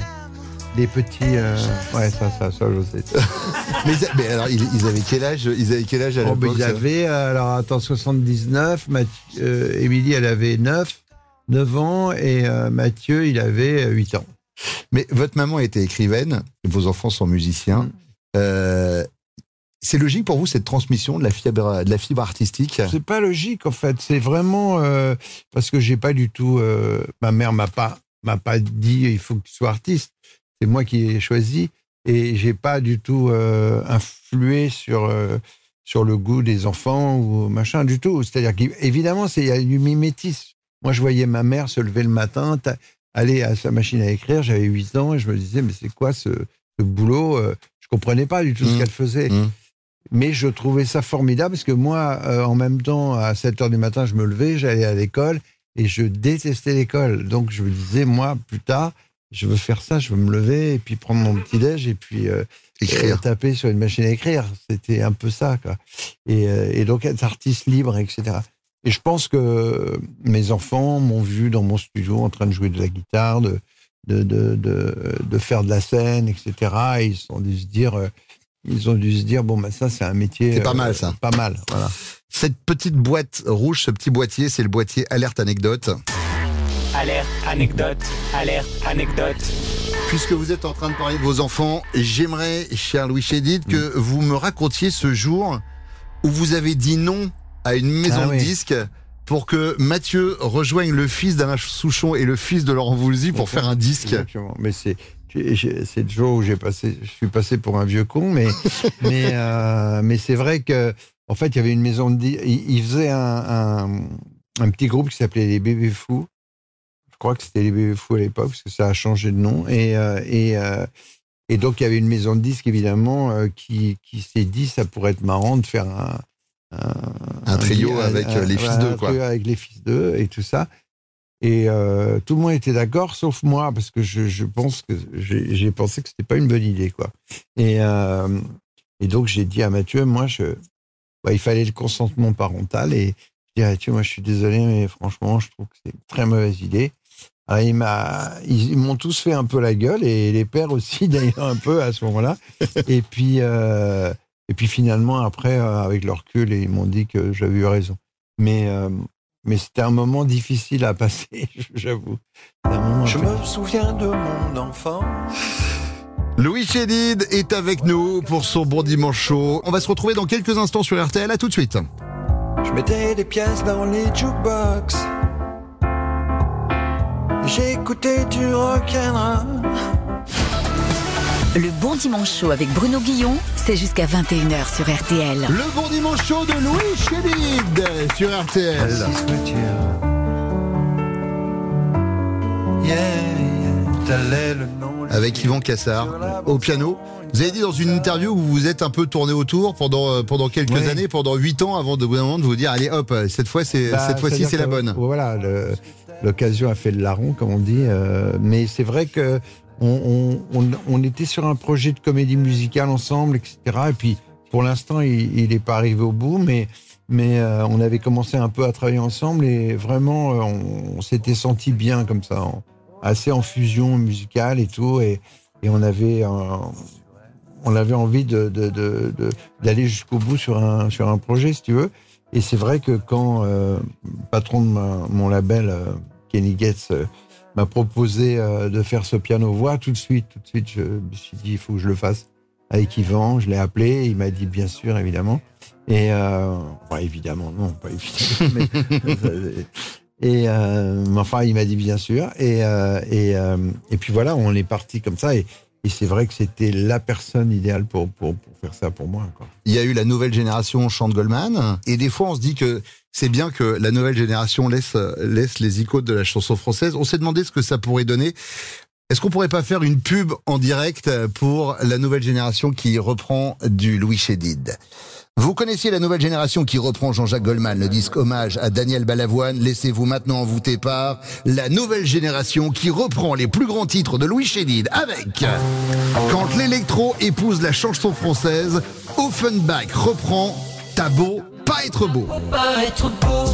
S6: les petits. euh, ouais, ça, ça, ça, je sais. (laughs)
S5: Mais, mais alors, ils, ils avaient quel âge Ils avaient quel âge à
S6: Oh, mais
S5: l'époque
S6: ils
S5: ça
S6: avaient, euh, alors attends, 79, Mathieu, euh, Émilie, elle avait 9, 9 ans, et euh, Mathieu, il avait euh, 8 ans.
S5: Mais votre maman était écrivaine, vos enfants sont musiciens.
S6: Mm.
S5: Euh, c'est logique pour vous cette transmission de la fibre, de la fibre artistique?
S6: C'est pas logique, en fait. C'est vraiment euh, parce que j'ai pas du tout. euh, ma mère m'a pas m'a pas dit il faut que tu sois artiste. C'est moi qui ai choisi et j'ai pas du tout influé sur sur le goût des enfants ou machin du tout. C'est-à-dire qu'évidemment, il y a du mimétisme. Moi, je voyais ma mère se lever le matin, aller à sa machine à écrire. J'avais 8 ans et je me disais mais c'est quoi ce, ce boulot euh, Je comprenais pas du tout ce
S5: Mmh.
S6: qu'elle faisait.
S5: Mmh.
S6: Mais je trouvais ça formidable parce que moi, euh, en même temps, à 7 heures du matin, je me levais, j'allais à l'école et je détestais l'école. Donc je me disais, moi, plus tard, je veux faire ça, je veux me lever et puis prendre mon petit-déj et puis euh,
S5: Écrire.
S6: euh, taper sur une machine à écrire. C'était un peu ça, quoi. Et, euh, et donc être artiste libre, etc. Et je pense que mes enfants m'ont vu dans mon studio en train de jouer de la guitare, de, de, de, de, de faire de la scène, etc. Et ils ont dû se dire, euh, ils ont dû se dire, bon, ben ça, c'est un métier.
S5: C'est pas
S6: euh,
S5: mal, ça.
S6: Pas mal, voilà.
S5: Cette petite boîte rouge, ce petit boîtier, c'est le boîtier alerte anecdote.
S14: Alerte, anecdote, alerte, anecdote.
S5: Puisque vous êtes en train de parler de vos enfants, j'aimerais, cher Louis Chédid,
S6: Mm.
S5: que vous me racontiez ce jour où vous avez dit non à une maison
S6: Ah
S5: de
S6: oui.
S5: disques pour que Mathieu rejoigne le fils d'Alain Souchon et le fils de Laurent Voulzy pour faire un disque.
S6: Exactement. Mais c'est c'est le jour où j'ai passé, je suis passé pour un vieux con, mais (laughs) mais euh, mais c'est vrai que en fait il y avait une maison de di- il, il faisait un, un un petit groupe qui s'appelait les Bébés Fous. Je crois que c'était les Bébés Fous à l'époque parce que ça a changé de nom et euh, et euh, et donc il y avait une maison de disques évidemment euh, qui qui s'est dit ça pourrait être marrant de faire un
S5: Un trio
S6: un-
S5: avec, euh, les fils d'eux,
S6: un
S5: quoi.
S6: trio avec les fils d'eux et tout ça. Et euh, tout le monde était d'accord, sauf moi, parce que je, je pense que j'ai j'ai pensé que c'était pas une bonne idée, quoi. Et, euh, et donc j'ai dit à Mathieu, moi, je, bah, il fallait le consentement parental. Et je dis à Mathieu, moi, je suis désolé, mais franchement, je trouve que c'est une très mauvaise idée. Alors, il m'a, ils, ils m'ont tous fait un peu la gueule et les pères aussi (laughs) d'ailleurs un peu à ce moment-là. Et puis, euh, et puis finalement après, euh, avec leur recul, ils m'ont dit que j'avais eu raison. Mais euh, mais c'était un moment difficile à passer, (laughs) j'avoue.
S2: Je me souviens de mon enfant.
S5: Louis Chédid est avec nous pour son bon dimanche chaud. On va se retrouver dans quelques instants sur RTL. À tout de suite.
S2: Je mettais des pièces dans les jukebox.
S3: Écouté du rock'n'roll.
S1: Le Bon Dimanche Show avec Bruno Guillon, c'est jusqu'à 21h sur RTL.
S5: Le bon dimanche chaud de Louis Chédid sur RTL. Avec Yvan Cassard au piano. Vous avez dit dans une interview où vous vous êtes un peu tourné autour pendant, euh, pendant quelques
S6: Oui.
S5: années, pendant 8 ans, avant de, de vous dire allez hop, cette fois c'est
S6: Bah,
S5: cette fois-ci c'est la bonne.
S6: Voilà, l'occasion a fait le larron, comme on dit. euh, mais c'est vrai que on, était sur un projet de comédie musicale ensemble, etc. Et puis, pour l'instant, il n'est pas arrivé au bout, mais, mais euh, on avait commencé un peu à travailler ensemble et vraiment, euh, on, s'était senti bien comme ça, assez en fusion musicale et tout. Et, et on avait un- on avait envie d'aller jusqu'au bout sur un, sur un projet, si tu veux. Et c'est vrai que quand euh, le patron de mon label, euh, Kenny euh, m'a proposé euh, de faire ce piano-voix, tout de suite, tout de suite, je me suis dit, il faut que je le fasse avec Yvan. Je l'ai appelé, il m'a dit bien sûr, évidemment. Et, euh, enfin, évidemment, non, pas évidemment. mais- (laughs) et euh, enfin, il m'a dit bien sûr. Et, euh, et, euh, et puis voilà, on est parti comme ça. Et, et c'est vrai que c'était la personne idéale pour, pour, pour faire ça pour moi. Quoi.
S5: Il y a eu la nouvelle génération chante Goldman, et des fois on se dit que c'est bien que la nouvelle génération laisse, laisse les icônes de la chanson française. On s'est demandé ce que ça pourrait donner. Est-ce qu'on pourrait pas faire une pub en direct pour la nouvelle génération qui reprend du Louis Chédid? Vous connaissiez la nouvelle génération qui reprend Jean-Jacques Goldman, le disque hommage à Daniel Balavoine. Laissez-vous maintenant envoûter par la nouvelle génération qui reprend les plus grands titres de Louis Chédid avec Quand l'électro épouse la chanson française, Offenbach reprend T'as beau pas être beau.
S13: pas être beau.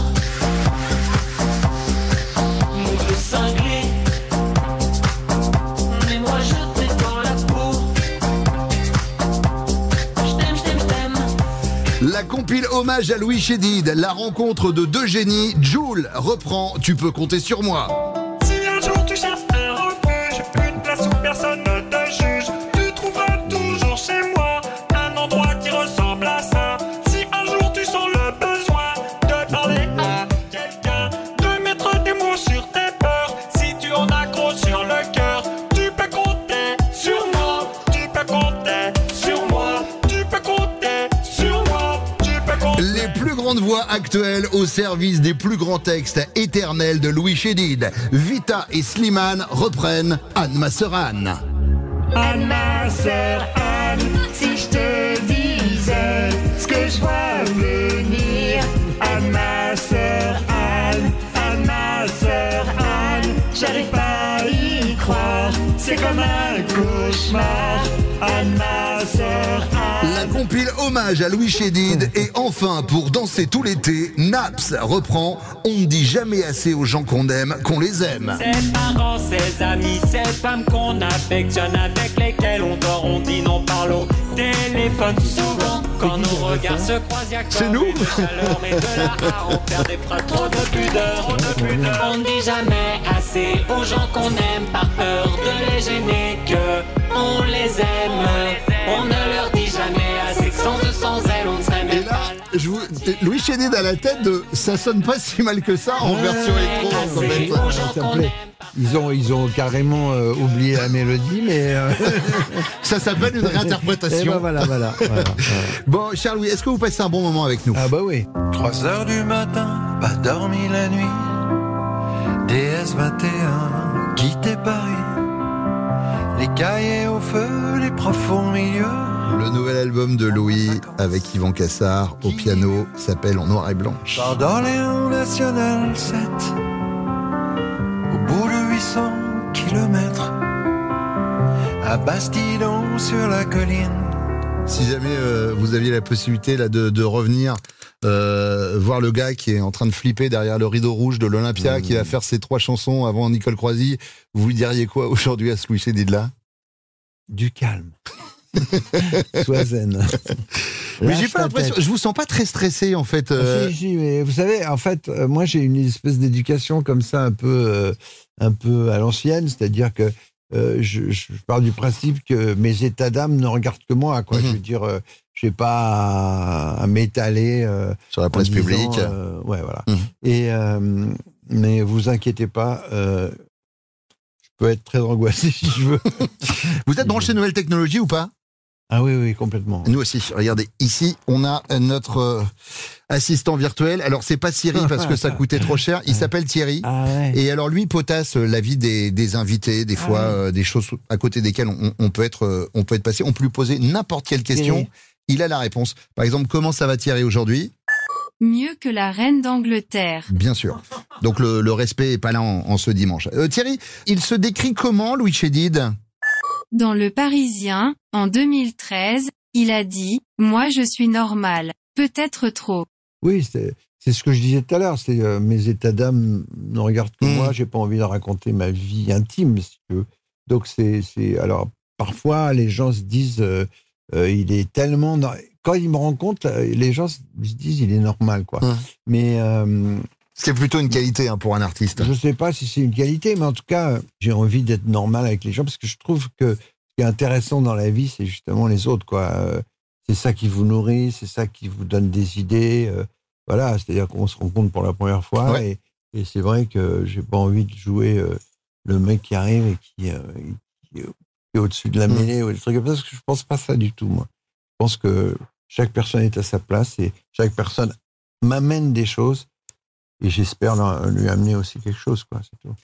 S13: La
S5: compile hommage à Louis Chédid, la rencontre de deux génies, Joule reprend Tu peux compter sur moi. Service des plus grands textes éternels de Louis Chédid. Vita et Slimane reprennent Anne Masseran.
S13: Anne, ma sœur Anne, si je te disais ce que je vois venir. Anne, ma sœur Anne, Anne, ma sœur Anne, j'arrive pas à y croire. C'est comme un cauchemar. Anne, ma sœur Anne.
S5: La compile hommage à Louis Chédid et enfin pour danser tout l'été, Naps reprend On ne dit jamais assez aux gens qu'on aime qu'on les aime.
S13: Ses parents, ses amis, ces femmes qu'on affectionne, avec lesquelles on dort, on dit non parle au téléphone souvent. Quand nos regards se croisent, y'a
S5: C'est nous
S13: mais de à en faire des phrases, trop de pudeur, trop de pudeur. On ne dit jamais assez aux gens qu'on aime par peur de les gêner que on les aime. On ne leur dit
S5: Je vous- Louis Chédid a la tête de ça sonne pas si mal que ça en version électro. en fait.
S6: Ça me plaît. Ils ont, ils ont carrément euh, oublié la mélodie, mais. euh,
S5: Ça s'appelle une (laughs) réinterprétation.
S6: Eh ben voilà, voilà. voilà, voilà. (laughs)
S5: Bon, Charles-Louis, est-ce que vous passez un bon moment avec nous?
S6: Ah bah oui.
S3: 3 heures du matin, pas dormi la nuit. DS21, quitter Paris. Les cahiers au feu, les profs au milieu.
S5: Le nouvel album de Louis avec Yvan Cassard au piano s'appelle En noir et blanc.
S3: Pars dans National 7. Au bout de 800 kilomètres. À Bastidon sur la colline.
S5: Si jamais euh, vous aviez la possibilité là de, de revenir euh, voir le gars qui est en train de flipper derrière le rideau rouge de l'Olympia, qui va faire ses trois chansons avant Nicole Croisy, vous lui diriez quoi aujourd'hui à ce Louis Chédid là
S6: Du calme. (laughs) Sois zen. (laughs)
S5: Mais j'ai pas l'impression, je vous sens pas très stressé en fait. euh,
S6: Si, si, mais vous savez, en fait, euh, moi j'ai une espèce d'éducation comme ça, un peu, euh, un peu à l'ancienne, c'est-à-dire que euh, je, je pars du principe que mes états d'âme ne regardent que moi, quoi. Je veux dire, euh, je pas à, à m'étaler euh,
S5: Sur la place
S6: disant,
S5: publique.
S6: ouais, voilà.
S5: Mhm.
S6: Et mais vous inquiétez pas, euh, peux être très angoissé (laughs) si je veux.
S5: Vous êtes branché nouvelles technologies ou pas?
S6: Ah oui, oui, complètement.
S5: Nous aussi. Regardez, ici, on a notre euh, assistant virtuel. Alors, c'est pas Siri parce que ça coûtait trop cher. Il (laughs) s'appelle Thierry.
S6: Ah ouais.
S5: Et alors, lui potasse euh, la vie des, des invités, des fois,
S6: Ah ouais.
S5: euh, des choses à côté desquelles on, on peut être, euh, on peut être passé. On peut lui poser n'importe quelle question.
S6: Thierry.
S5: Il a la réponse. Par exemple, comment ça va Thierry aujourd'hui?
S15: Mieux que la reine d'Angleterre.
S5: Bien sûr. Donc, le, le respect est pas là en, en ce dimanche. Euh, Thierry, il se décrit comment, Louis Chédid?
S15: Dans Le Parisien, en 2013, il a dit « Moi je suis normal, peut-être trop ».
S6: Oui, c'est ce que je disais tout à l'heure. C'est euh, mes états d'âme ne regardent que
S5: Mm.
S6: moi. J'ai pas envie de raconter ma vie intime, si tu veux. Donc c'est alors parfois les gens se disent euh, euh, il est tellement quand ils me rencontrent les gens se se disent il est normal quoi.
S5: Mm.
S6: Mais euh,
S5: C'est plutôt une qualité hein, pour un artiste.
S6: je sais pas si c'est une qualité, mais en tout cas j'ai envie d'être normal avec les gens parce que je trouve que ce qui est intéressant dans la vie c'est justement les autres quoi. Euh, c'est ça qui vous nourrit, c'est ça qui vous donne des idées. euh, voilà, c'est-à-dire qu'on se rencontre pour la première fois
S5: Ouais.
S6: et, et c'est vrai que j'ai pas envie de jouer euh, le mec qui arrive et qui, euh, qui, qui est au-dessus de la
S5: Mm.
S6: mêlée ou des trucs comme ça, parce que je pense pas ça du tout, moi. Je pense que chaque personne est à sa place et chaque personne m'amène des choses et j'espère lui amener aussi quelque chose, quoi, c'est tout.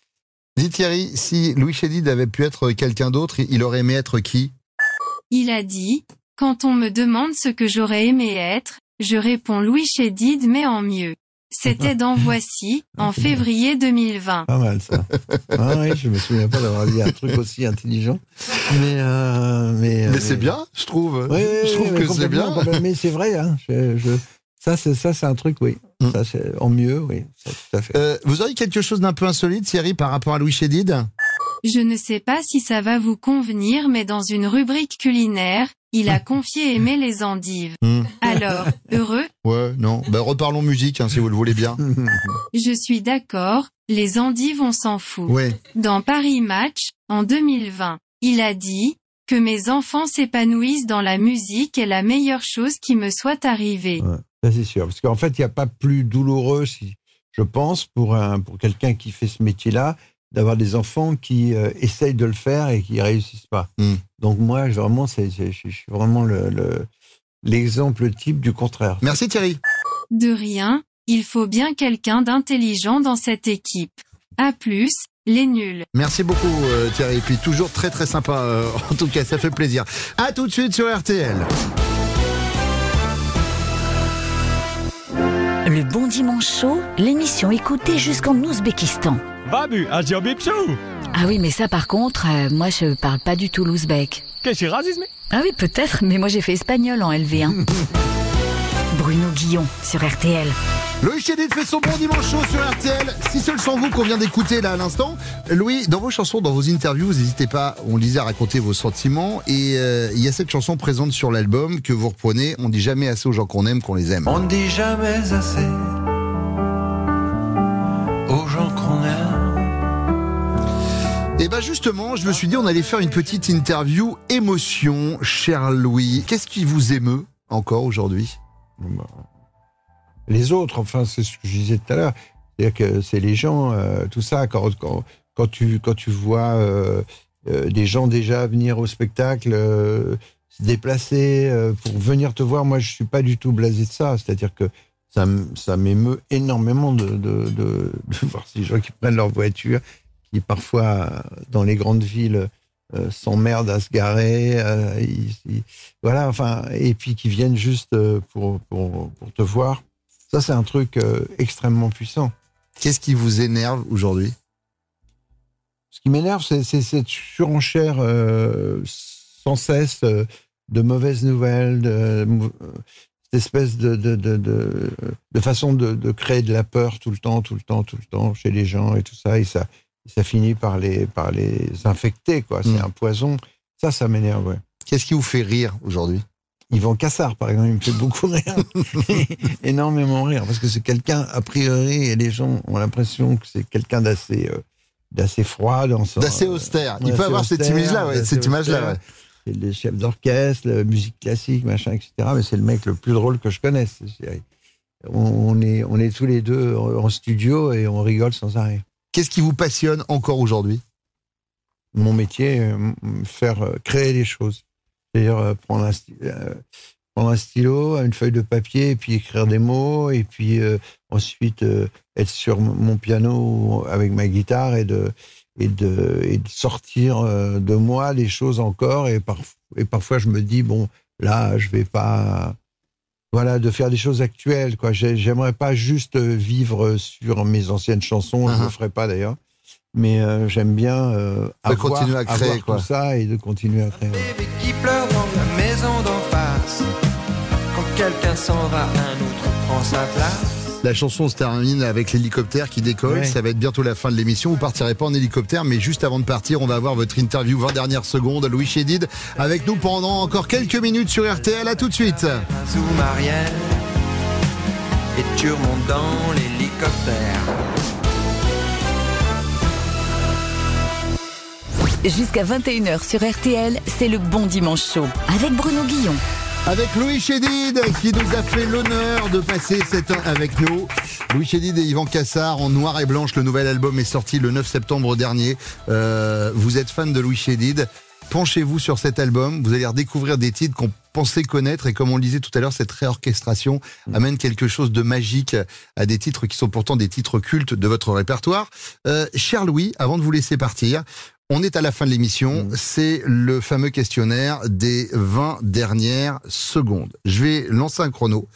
S5: Dis Thierry, si Louis Chédid avait pu être quelqu'un d'autre, il aurait aimé être qui?
S15: Il a dit « Quand on me demande ce que j'aurais aimé être, je réponds Louis Chédid mais en mieux ». C'était dans (laughs) Voici, en février 2020.
S6: Pas mal, ça. ah oui, je me souviens pas d'avoir dit un truc aussi intelligent. Mais, euh, mais,
S5: Mais c'est bien, je trouve. je trouve que c'est bien.
S6: Mais c'est vrai, hein. Je, je- ça, c'est, ça, c'est un truc, oui.
S5: Mm.
S6: Ça, c'est en mieux, oui. Ça, tout à fait.
S5: Euh, vous auriez quelque chose d'un peu insolite, Thierry, par rapport à Louis Chédid?
S15: Je ne sais pas si ça va vous convenir mais dans une rubrique culinaire, il a confié aimer les endives.
S5: Hmm.
S15: Alors, heureux?
S5: Ouais, non. Ben, reparlons musique, hein, si vous le voulez bien. (laughs)
S15: Je suis d'accord, les endives on s'en fout.
S5: Ouais.
S15: Dans Paris Match, en 2020, il a dit que mes enfants s'épanouissent dans la musique est la meilleure chose qui me soit arrivée.
S6: Ouais, ça, c'est sûr. Parce qu'en fait, il n'y a pas plus douloureux, si, je pense, pour, un, pour quelqu'un qui fait ce métier-là, d'avoir des enfants qui euh, essayent de le faire et qui réussissent pas.
S5: Mm.
S6: Donc moi, je- vraiment, c'est, c'est- je suis vraiment le, le- l'exemple type du contraire.
S5: Merci Thierry.
S15: De rien, il faut bien quelqu'un d'intelligent dans cette équipe. À plus, les nuls.
S5: Merci beaucoup euh, Thierry. Et puis toujours très très sympa. euh, (laughs) en tout cas, ça fait plaisir. À tout de suite sur RTL.
S1: Le Bon Dimanche Chaud, l'émission écoutée jusqu'en Ouzbékistan.
S16: Babu.
S1: Ah oui, mais ça par contre, euh, moi je parle pas du tout l'ouzbek.
S16: Qu'est-ce que c'est racisme?
S1: Ah oui, peut-être, mais moi j'ai fait espagnol en LV1. (laughs) Bruno Guillon sur RTL.
S5: Louis Chédid fait son bon dimanche chaud sur RTL. Si ce sont vous qu'on vient d'écouter là à l'instant, Louis, dans vos chansons, dans vos interviews, vous n'hésitez pas, on le disait, à raconter vos sentiments. Et euh, il y a cette chanson présente sur l'album que vous reprenez. On dit jamais assez aux gens qu'on aime qu'on les aime.
S2: On ne dit jamais assez aux gens qu'on aime.
S5: Et ben justement, je me suis dit on allait faire une petite interview émotion, cher Louis. Qu'est-ce qui vous émeut encore aujourd'hui?
S6: Les autres, enfin, c'est ce que je disais tout à l'heure. C'est-à-dire que c'est les gens, euh, tout ça, quand, tu, vois euh, euh, des gens déjà venir au spectacle, se déplacer pour venir te voir, moi, je suis pas du tout blasé de ça. C'est-à-dire que ça, m'émeut énormément de, voir ces gens qui prennent leur voiture, qui parfois, dans les grandes villes, euh, s'emmerdent à se garer. euh, ils- ils- voilà, enfin, et puis qui viennent juste euh, pour, pour, pour te voir. Ça, c'est un truc euh, extrêmement puissant.
S5: Qu'est-ce qui vous énerve aujourd'hui?
S6: Ce qui m'énerve, c'est cette surenchère sans cesse de mauvaises nouvelles, de, cette espèce de, de, de, de, façon de, de créer de la peur tout le temps, tout le temps, tout le temps chez les gens et tout ça. Et ça, ça finit par les, par les infecter, quoi. C'est
S5: Mm.
S6: un poison. Ça, ça m'énerve, ouais.
S5: Qu'est-ce qui vous fait rire aujourd'hui?
S6: Yvan Cassard, par exemple, il me fait beaucoup rire. (laughs) Énormément rire. Parce que c'est quelqu'un, a priori, et les gens ont l'impression que c'est quelqu'un d'assez euh, d'assez froid dans son.
S5: D'assez austère. Il peut avoir cette image-là, ouais, cette image-là, ouais.
S6: C'est le chef d'orchestre, la musique classique, machin, etc. Mais c'est le mec le plus drôle que je connaisse. On, on est, on est tous les deux en studio et on rigole sans arrêt.
S5: Qu'est-ce qui vous passionne encore aujourd'hui?
S6: Mon métier, euh, faire euh, créer des choses. C'est-à-dire euh, prendre un, stylo, une feuille de papier, et puis écrire des mots, et puis ensuite être sur mon piano avec ma guitare et de, et de, sortir de moi les choses encore. Et, et parfois, je me dis, bon, là, je vais pas. Voilà, de faire des choses actuelles. Quoi. J'ai- J'aimerais pas juste euh, vivre sur mes anciennes chansons, je ne le ferai pas d'ailleurs. Mais euh, j'aime bien euh, avoir,
S5: continuer à créer,
S6: avoir
S5: quoi.
S6: tout ça et de continuer à créer.
S2: qui pleure dans la maison d'en face. Quand quelqu'un s'en va, un autre prend sa place.
S5: La chanson se termine avec l'hélicoptère qui décolle.
S6: Ouais.
S5: Ça va être bientôt la fin de l'émission. Vous partirez pas en hélicoptère, mais juste avant de partir, on va avoir votre interview 20 dernières secondes. Louis Chédid avec nous pendant encore quelques minutes sur RTL. À tout de suite.
S2: Et tu remontes dans l'hélicoptère.
S1: Jusqu'à 21h sur RTL, c'est le bon dimanche chaud avec Bruno Guillon.
S5: Avec Louis Chédid qui nous a fait l'honneur de passer cette heure avec nous. Louis Chédid et Yvan Cassard en noir et blanche. Le nouvel album est sorti le 9 septembre dernier. Euh, vous êtes fan de Louis Chédid. Penchez-vous sur cet album. Vous allez redécouvrir des titres qu'on pensait connaître. Et comme on le disait tout à l'heure, cette réorchestration amène quelque chose de magique à des titres qui sont pourtant des titres cultes de votre répertoire. Euh, cher Louis, avant de vous laisser partir, on est à la fin de l'émission. C'est le fameux questionnaire des 20 dernières secondes. Je vais lancer un chrono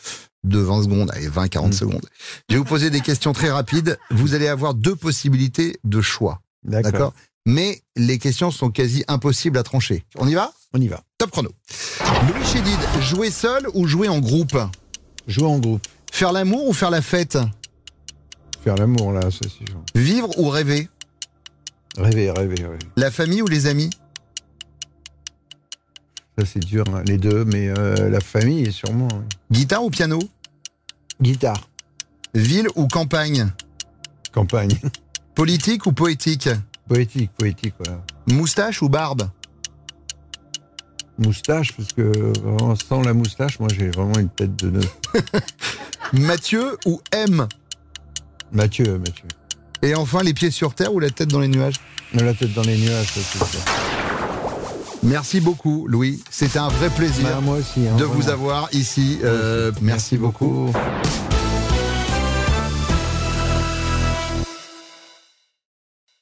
S5: de 20 secondes, allez, 20, 40 secondes. Je vais vous poser des questions très rapides. Vous allez avoir deux possibilités de choix.
S6: D'accord?
S5: Mais les questions sont quasi impossibles à trancher. On y va?
S6: On y va.
S5: Top chrono. Louis Chédid, jouer seul ou jouer en groupe?
S6: Jouer en groupe.
S5: Faire l'amour ou faire la fête?
S6: Faire l'amour, là, ça c'est genre.
S5: Vivre ou rêver?
S6: Rêver, rêver, rêver.
S5: La famille ou les amis?
S6: Ça c'est dur, hein, les deux, mais euh, la famille, sûrement. oui.
S5: Guitare ou piano?
S6: Guitare.
S5: Ville ou campagne?
S6: Campagne.
S5: Politique ou poétique?
S6: Poétique, poétique, voilà.
S5: Moustache ou barbe?
S6: Moustache, parce que vraiment, sans la moustache, moi j'ai vraiment une tête de neuf. (laughs)
S5: Mathieu ou M?
S6: Mathieu, Mathieu.
S5: Et enfin, les pieds sur terre ou la tête dans les nuages?
S6: La tête dans les nuages, ça c'est sûr.
S5: Merci beaucoup, Louis. C'était un vrai plaisir
S6: Bah, moi aussi. hein,
S5: de vous avoir ici. Euh, merci, beaucoup.
S6: beaucoup.